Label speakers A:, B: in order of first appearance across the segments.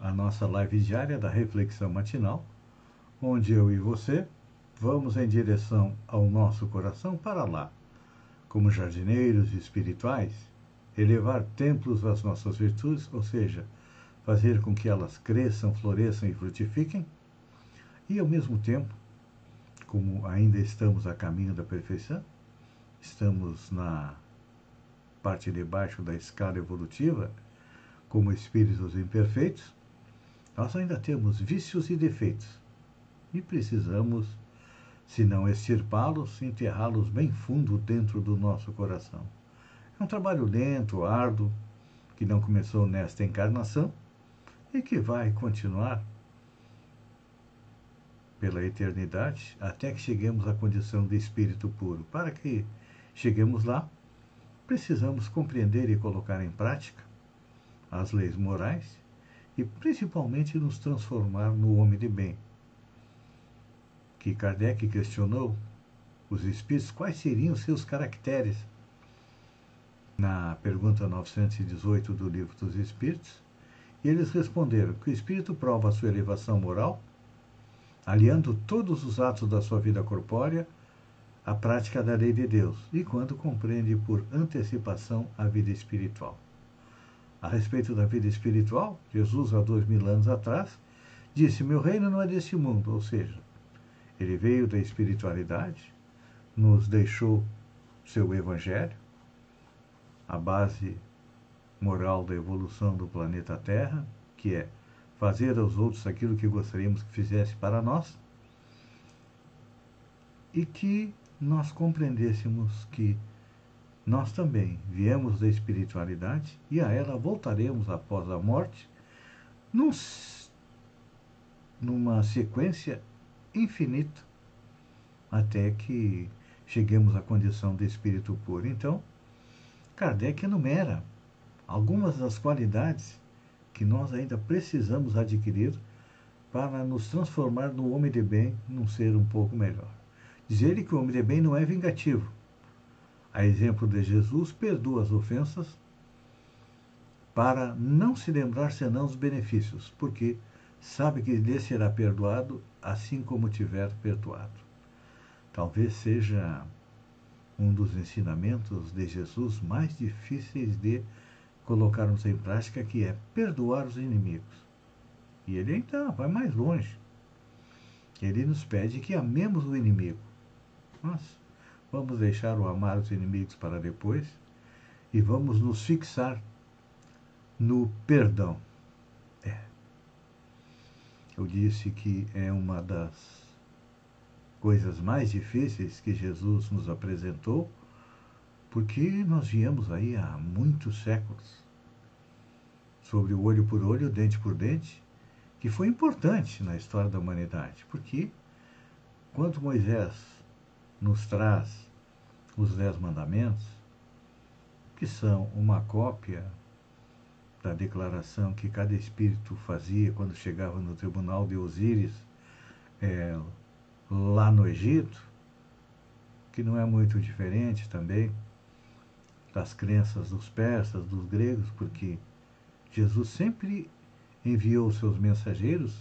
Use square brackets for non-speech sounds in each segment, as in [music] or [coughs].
A: à nossa live diária da Reflexão Matinal, onde eu e você vamos em direção ao nosso coração para lá, como jardineiros espirituais, elevar templos às nossas virtudes, ou seja, fazer com que elas cresçam, floresçam e frutifiquem, e ao mesmo tempo, como ainda estamos a caminho da perfeição, estamos na parte de baixo da escala evolutiva, como espíritos imperfeitos, nós ainda temos vícios e defeitos e precisamos, se não extirpá-los, enterrá-los bem fundo dentro do nosso coração. É um trabalho lento, árduo, que não começou nesta encarnação e que vai continuar pela eternidade até que cheguemos à condição de espírito puro. Para que cheguemos lá, precisamos compreender e colocar em prática as leis morais e principalmente nos transformar no homem de bem. Que Kardec questionou os espíritos quais seriam seus caracteres na pergunta 918 do Livro dos Espíritos, eles responderam que o espírito prova a sua elevação moral, aliando todos os atos da sua vida corpórea a prática da lei de Deus e quando compreende por antecipação a vida espiritual. A respeito da vida espiritual, Jesus, há dois mil anos atrás, disse: Meu reino não é deste mundo, ou seja, ele veio da espiritualidade, nos deixou seu evangelho, a base moral da evolução do planeta Terra, que é fazer aos outros aquilo que gostaríamos que fizesse para nós, e que nós compreendêssemos que nós também viemos da espiritualidade e a ela voltaremos após a morte, num, numa sequência infinita, até que cheguemos à condição de espírito puro. Então, Kardec enumera algumas das qualidades que nós ainda precisamos adquirir para nos transformar no homem de bem, num ser um pouco melhor. Diz ele que o homem de bem não é vingativo. A exemplo de Jesus, perdoa as ofensas para não se lembrar senão dos benefícios, porque sabe que lhe será perdoado assim como tiver perdoado. Talvez seja um dos ensinamentos de Jesus mais difíceis de colocarmos em prática, que é perdoar os inimigos. E ele ainda vai mais longe. Ele nos pede que amemos o inimigo. Mas vamos deixar o amar os inimigos para depois e vamos nos fixar no perdão. É. Eu disse que é uma das coisas mais difíceis que Jesus nos apresentou, porque nós viemos aí há muitos séculos sobre o olho por olho, dente por dente, que foi importante na história da humanidade, porque quando Moisés nos traz os Dez Mandamentos, que são uma cópia da declaração que cada espírito fazia quando chegava no tribunal de Osíris, é, lá no Egito, que não é muito diferente também das crenças dos persas, dos gregos, porque Jesus sempre enviou seus mensageiros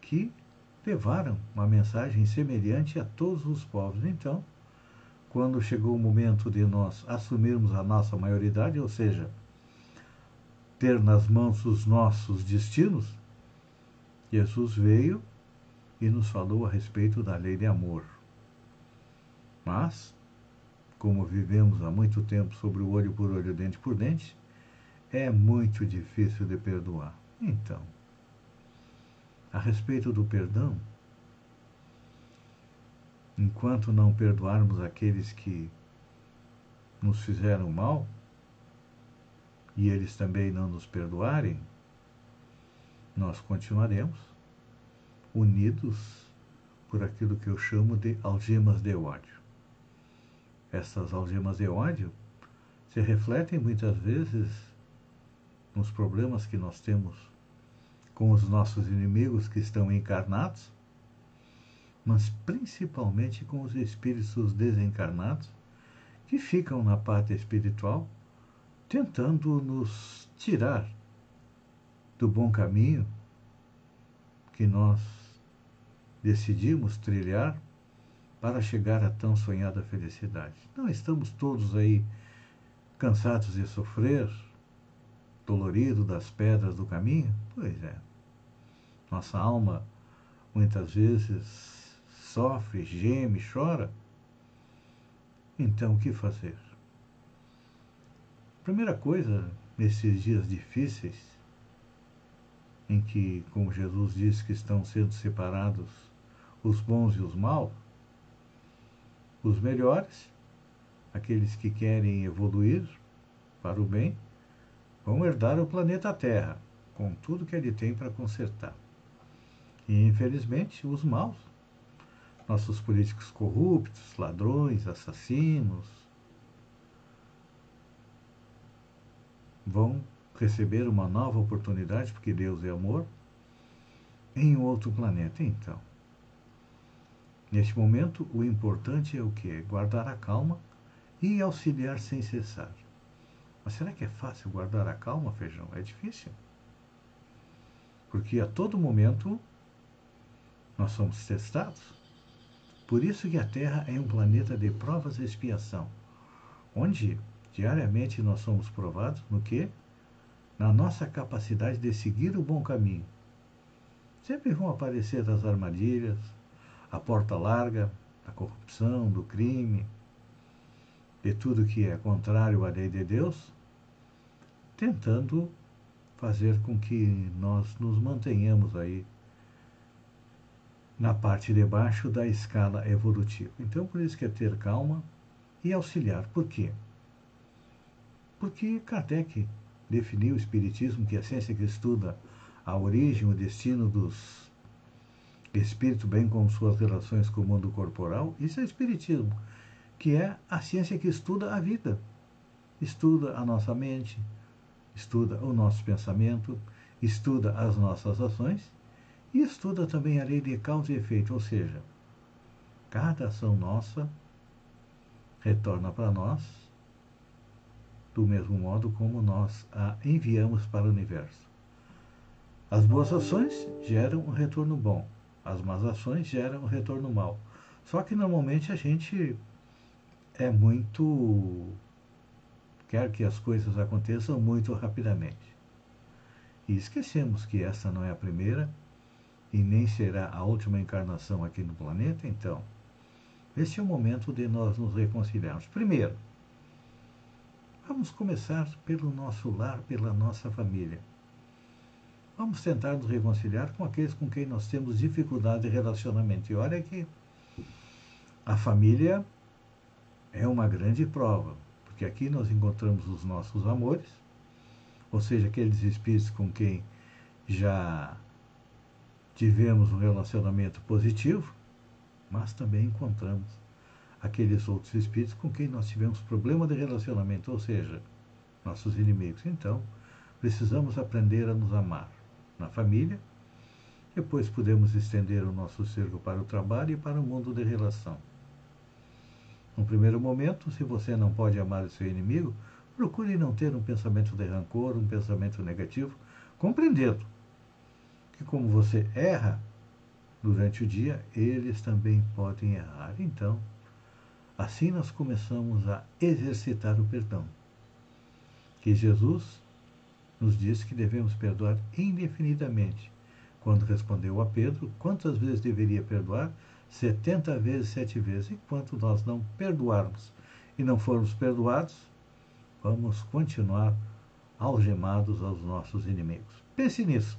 A: que levaram uma mensagem semelhante a todos os povos. Então, quando chegou o momento de nós assumirmos a nossa maioridade, ou seja, ter nas mãos os nossos destinos, Jesus veio e nos falou a respeito da lei de amor. Mas, como vivemos há muito tempo sobre o olho por olho, dente por dente, é muito difícil de perdoar. Então, a respeito do perdão, enquanto não perdoarmos aqueles que nos fizeram mal, e eles também não nos perdoarem, nós continuaremos unidos por aquilo que eu chamo de algemas de ódio. Essas algemas de ódio se refletem muitas vezes nos problemas que nós temos com os nossos inimigos que estão encarnados, mas principalmente com os espíritos desencarnados que ficam na parte espiritual tentando nos tirar do bom caminho que nós decidimos trilhar para chegar à tão sonhada felicidade. Não estamos todos aí cansados de sofrer, dolorido das pedras do caminho? Pois é. Nossa alma muitas vezes sofre, geme, chora. Então, o que fazer? Primeira coisa, nesses dias difíceis, em que, como Jesus disse, que estão sendo separados os bons e os maus, os melhores, aqueles que querem evoluir para o bem, vão herdar o planeta Terra, com tudo que ele tem para consertar. E, infelizmente, os maus, nossos políticos corruptos, ladrões, assassinos, vão receber uma nova oportunidade, porque Deus é amor, em outro planeta. Então, neste momento, o importante é o que? Guardar a calma e auxiliar sem cessar. Mas será que é fácil guardar a calma, feijão? É difícil. Porque a todo momento nós somos testados. Por isso que a Terra é um planeta de provas e expiação, onde diariamente nós somos provados no que? Na nossa capacidade de seguir o bom caminho. Sempre vão aparecer as armadilhas, a porta larga, da corrupção, do crime, de tudo que é contrário à lei de Deus, tentando fazer com que nós nos mantenhamos aí na parte de baixo da escala evolutiva. Então, por isso que é ter calma e auxiliar. Por quê? Porque Kardec definiu o Espiritismo, que é a ciência que estuda a origem, o destino dos espíritos, bem como suas relações com o mundo corporal. Isso é Espiritismo que é a ciência que estuda a vida, estuda a nossa mente, estuda o nosso pensamento, estuda as nossas ações e estuda também a lei de causa e efeito, ou seja, cada ação nossa retorna para nós do mesmo modo como nós a enviamos para o universo. As boas ações geram um retorno bom, as más ações geram um retorno mau. Só que normalmente a gente é muito. quer que as coisas aconteçam muito rapidamente. E esquecemos que essa não é a primeira e nem será a última encarnação aqui no planeta, então, esse é o momento de nós nos reconciliarmos. Primeiro, vamos começar pelo nosso lar, pela nossa família. Vamos tentar nos reconciliar com aqueles com quem nós temos dificuldade de relacionamento. E olha que a família é uma grande prova, porque aqui nós encontramos os nossos amores, ou seja, aqueles espíritos com quem já tivemos um relacionamento positivo, mas também encontramos aqueles outros espíritos com quem nós tivemos problema de relacionamento, ou seja, nossos inimigos. Então, precisamos aprender a nos amar na família, depois podemos estender o nosso cerco para o trabalho e para o mundo de relação. No primeiro momento, se você não pode amar o seu inimigo, procure não ter um pensamento de rancor, um pensamento negativo, compreendendo que, como você erra durante o dia, eles também podem errar. Então, assim nós começamos a exercitar o perdão. Que Jesus nos disse que devemos perdoar indefinidamente. Quando respondeu a Pedro quantas vezes deveria perdoar, 70 vezes, sete vezes. Enquanto nós não perdoarmos e não formos perdoados, vamos continuar algemados aos nossos inimigos. Pense nisso.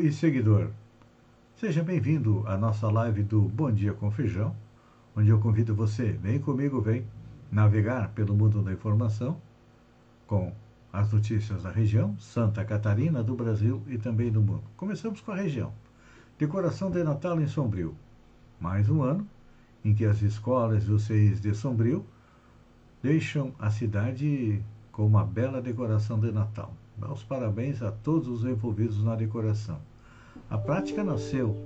A: E seguidor. Seja bem-vindo à nossa live do Bom Dia com Feijão, onde eu convido você, vem comigo, vem navegar pelo mundo da informação com as notícias da região, Santa Catarina, do Brasil e também do mundo. Começamos com a região. Decoração de Natal em Sombrio. Mais um ano em que as escolas e os CIs de Sombrio deixam a cidade com uma bela decoração de Natal. Dá os parabéns a todos os envolvidos na decoração. A prática nasceu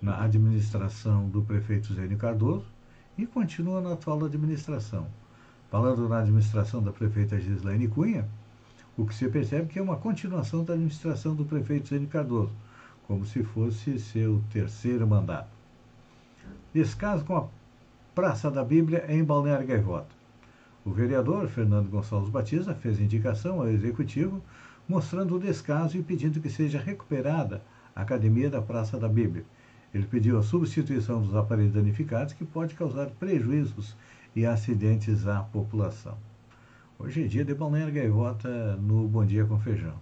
A: na administração do prefeito Zênio Cardoso e continua na atual administração. Falando na administração da prefeita Gislaine Cunha, o que se percebe que é uma continuação da administração do prefeito Zênio Cardoso, como se fosse seu terceiro mandato. Descaso com a Praça da Bíblia em Balneário Gaivota. O vereador Fernando Gonçalves Batista fez indicação ao executivo mostrando o descaso e pedindo que seja recuperada a Academia da Praça da Bíblia. Ele pediu a substituição dos aparelhos danificados que pode causar prejuízos e acidentes à população. Hoje é dia de Balneário Gaivota no Bom Dia com Feijão.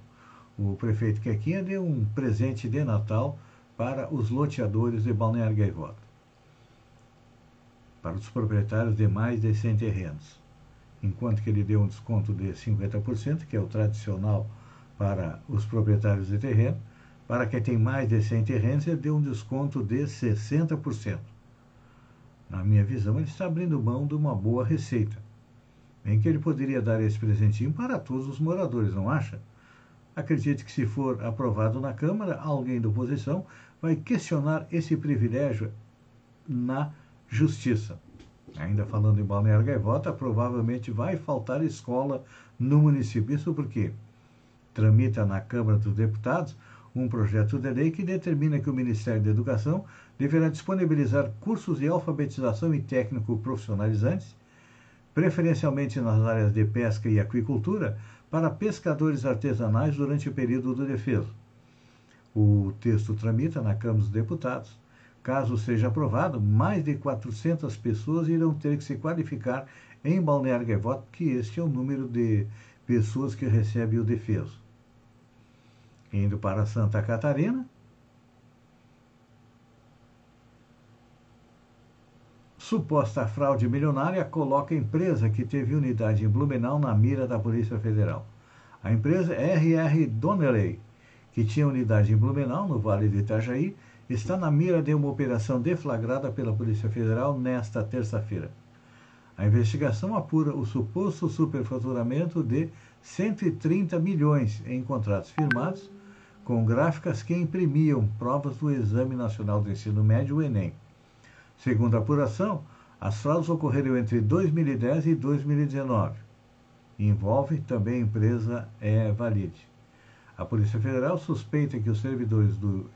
A: O prefeito Quequinha deu um presente de Natal para os loteadores de Balneário Gaivota, para os proprietários de mais de 100 terrenos. Enquanto que ele deu um desconto de 50%, que é o tradicional para os proprietários de terreno, para quem tem mais de 100 terrenos, ele deu um desconto de 60%. Na minha visão, ele está abrindo mão de uma boa receita. Bem que ele poderia dar esse presentinho para todos os moradores, não acha? Acredite que, se for aprovado na Câmara, alguém da oposição vai questionar esse privilégio na Justiça. Ainda falando em Balneário Gaivota, provavelmente vai faltar escola no município. Isso porque tramita na Câmara dos Deputados um projeto de lei que determina que o Ministério da Educação deverá disponibilizar cursos de alfabetização e técnico profissionalizantes, preferencialmente nas áreas de pesca e aquicultura, para pescadores artesanais durante o período do defeso. O texto tramita na Câmara dos Deputados. Caso seja aprovado, mais de 400 pessoas irão ter que se qualificar em Balneário Gaivota, que este é o número de pessoas que recebe o defeso. Indo para Santa Catarina, Suposta fraude milionária coloca a empresa que teve unidade em Blumenau na mira da Polícia Federal. A empresa RR Donnelly, que tinha unidade em Blumenau, no Vale do Itajaí, está na mira de uma operação deflagrada pela Polícia Federal nesta terça-feira. A investigação apura o suposto superfaturamento de 130 milhões em contratos firmados com gráficas que imprimiam provas do Exame Nacional do Ensino Médio, o Enem. Segundo a apuração, as fraudes ocorreram entre 2010 e 2019. Envolve também a empresa E-Valide. A Polícia Federal suspeita que os servidores do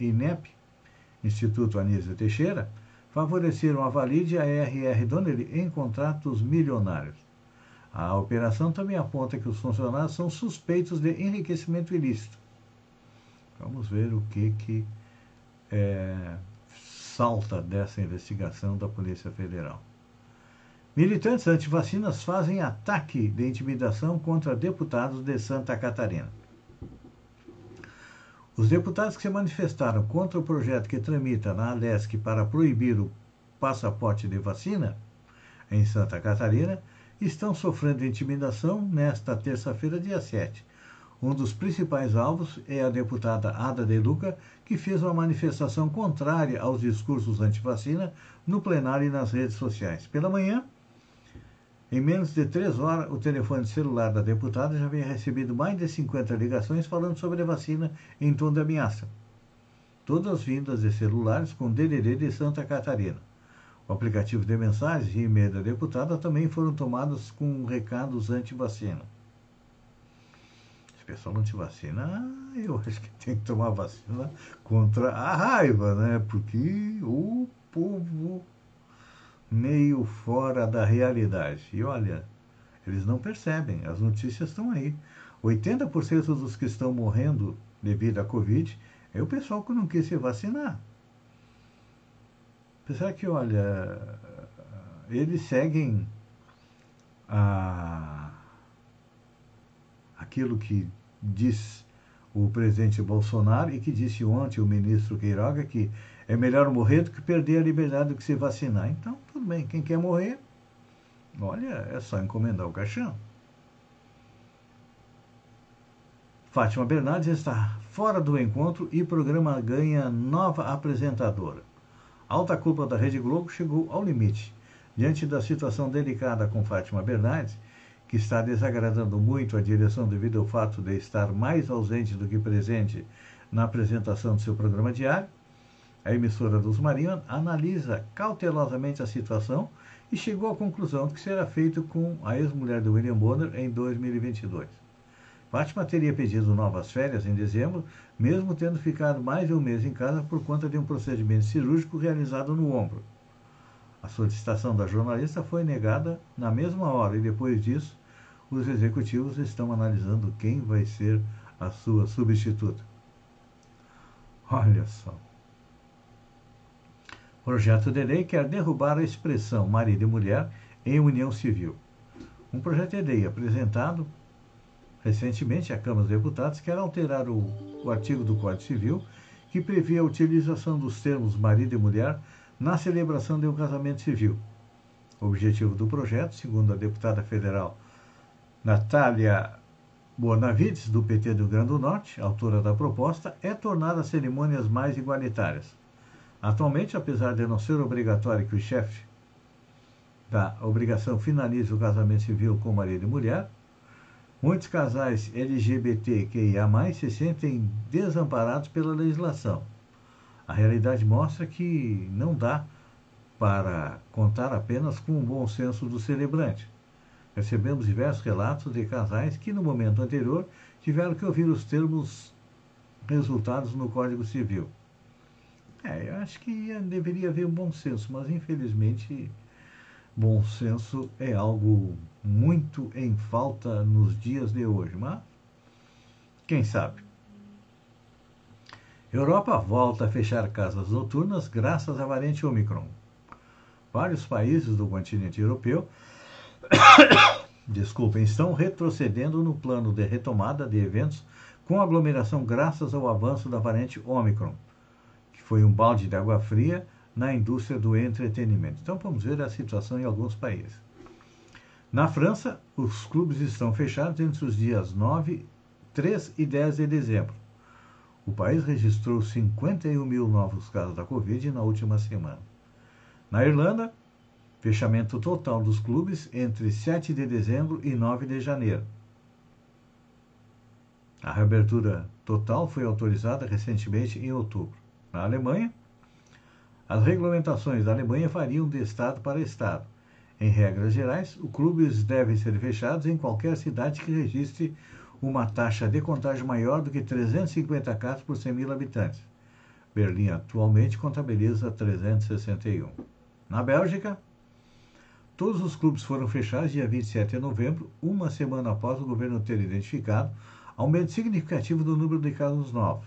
A: INEP, Instituto Anísio Teixeira, favoreceram a Valide e a RR Donnelly em contratos milionários. A operação também aponta que os funcionários são suspeitos de enriquecimento ilícito. Vamos ver o que, que é, salta dessa investigação da Polícia Federal. Militantes antivacinas fazem ataque de intimidação contra deputados de Santa Catarina. Os deputados que se manifestaram contra o projeto que tramita na Alesc para proibir o passaporte de vacina em Santa Catarina estão sofrendo intimidação nesta terça-feira, dia 7, um dos principais alvos é a deputada Ada De Luca, que fez uma manifestação contrária aos discursos anti-vacina no plenário e nas redes sociais. Pela manhã, em menos de três horas, o telefone celular da deputada já havia recebido mais de 50 ligações falando sobre a vacina em tom de ameaça. Todas vindas de celulares com DDD de Santa Catarina. O aplicativo de mensagens e e-mail da deputada também foram tomados com recados anti-vacina pessoal não te vacina, eu acho que tem que tomar vacina contra a raiva, né? Porque o povo meio fora da realidade. E olha, eles não percebem, as notícias estão aí. 80% dos que estão morrendo devido à Covid é o pessoal que não quis se vacinar. Apesar que, olha, eles seguem a, aquilo que diz o presidente Bolsonaro e que disse ontem o ministro Queiroga que é melhor morrer do que perder a liberdade do que se vacinar. Então, tudo bem, quem quer morrer, olha, é só encomendar o caixão. Fátima Bernardes está fora do encontro e programa ganha nova apresentadora. A alta culpa da Rede Globo chegou ao limite. Diante da situação delicada com Fátima Bernardes, que está desagradando muito a direção devido ao fato de estar mais ausente do que presente na apresentação do seu programa diário, a emissora dos Marinhos analisa cautelosamente a situação e chegou à conclusão que será feito com a ex-mulher de William Bonner em 2022. Fátima teria pedido novas férias em dezembro, mesmo tendo ficado mais de um mês em casa por conta de um procedimento cirúrgico realizado no ombro. A solicitação da jornalista foi negada na mesma hora e depois disso, os executivos estão analisando quem vai ser a sua substituta. Olha só. Projeto de lei quer derrubar a expressão marido e mulher em união civil. Um projeto de lei apresentado recentemente à Câmara dos Deputados quer alterar o, o artigo do Código Civil que previa a utilização dos termos marido e mulher na celebração de um casamento civil. O objetivo do projeto, segundo a deputada federal Natália Bonavides, do PT do Grande do Norte, autora da proposta, é tornar as cerimônias mais igualitárias. Atualmente, apesar de não ser obrigatório que o chefe da obrigação finalize o casamento civil com marido e mulher, muitos casais LGBTQIA se sentem desamparados pela legislação. A realidade mostra que não dá para contar apenas com o bom senso do celebrante. Recebemos diversos relatos de casais que, no momento anterior, tiveram que ouvir os termos resultados no Código Civil. É, eu acho que deveria haver um bom senso, mas infelizmente bom senso é algo muito em falta nos dias de hoje, mas quem sabe? Europa volta a fechar casas noturnas graças à variante Omicron. Vários países do continente europeu [coughs] desculpem, estão retrocedendo no plano de retomada de eventos com aglomeração graças ao avanço da variante Omicron foi um balde de água fria na indústria do entretenimento. Então vamos ver a situação em alguns países. Na França, os clubes estão fechados entre os dias 9, 3 e 10 de dezembro. O país registrou 51 mil novos casos da Covid na última semana. Na Irlanda, fechamento total dos clubes entre 7 de dezembro e 9 de janeiro. A reabertura total foi autorizada recentemente em outubro. Na Alemanha, as regulamentações da Alemanha variam de estado para estado. Em regras gerais, os clubes devem ser fechados em qualquer cidade que registre uma taxa de contágio maior do que 350 casos por 100 mil habitantes. Berlim atualmente contabiliza 361. Na Bélgica, todos os clubes foram fechados dia 27 de novembro, uma semana após o governo ter identificado aumento significativo do número de casos novos.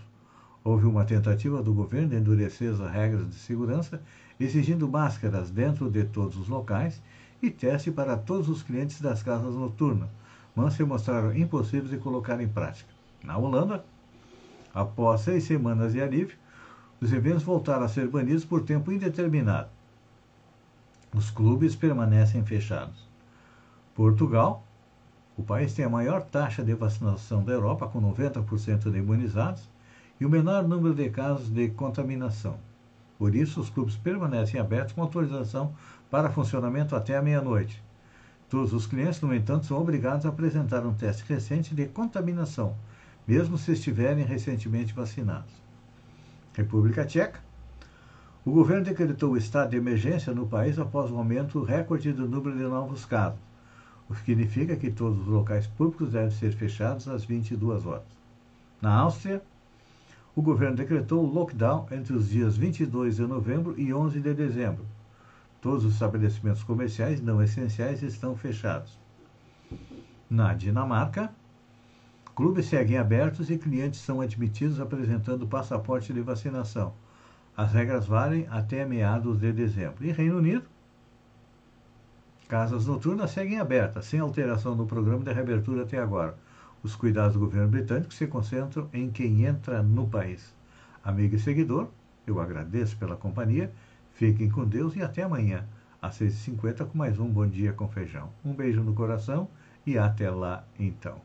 A: Houve uma tentativa do governo de endurecer as regras de segurança, exigindo máscaras dentro de todos os locais e teste para todos os clientes das casas noturnas, mas se mostraram impossíveis de colocar em prática. Na Holanda, após seis semanas de alívio, os eventos voltaram a ser banidos por tempo indeterminado. Os clubes permanecem fechados. Portugal, o país tem a maior taxa de vacinação da Europa, com 90% de imunizados, e o menor número de casos de contaminação. Por isso, os clubes permanecem abertos com autorização para funcionamento até a meia-noite. Todos os clientes, no entanto, são obrigados a apresentar um teste recente de contaminação, mesmo se estiverem recentemente vacinados. República Tcheca. O governo decretou o estado de emergência no país após o aumento recorde do número de novos casos, o que significa que todos os locais públicos devem ser fechados às 22 horas. Na Áustria, o governo decretou o lockdown entre os dias 22 de novembro e 11 de dezembro. Todos os estabelecimentos comerciais não essenciais estão fechados. Na Dinamarca, clubes seguem abertos e clientes são admitidos apresentando passaporte de vacinação. As regras valem até meados de dezembro. E Reino Unido, casas noturnas seguem abertas, sem alteração no programa de reabertura até agora. os cuidados do governo britânico se concentram em quem entra no país. Amigo e seguidor, eu agradeço pela companhia, fiquem com Deus e até amanhã, às 6h50, com mais um Bom Dia com Feijão. Um beijo no coração e até lá então.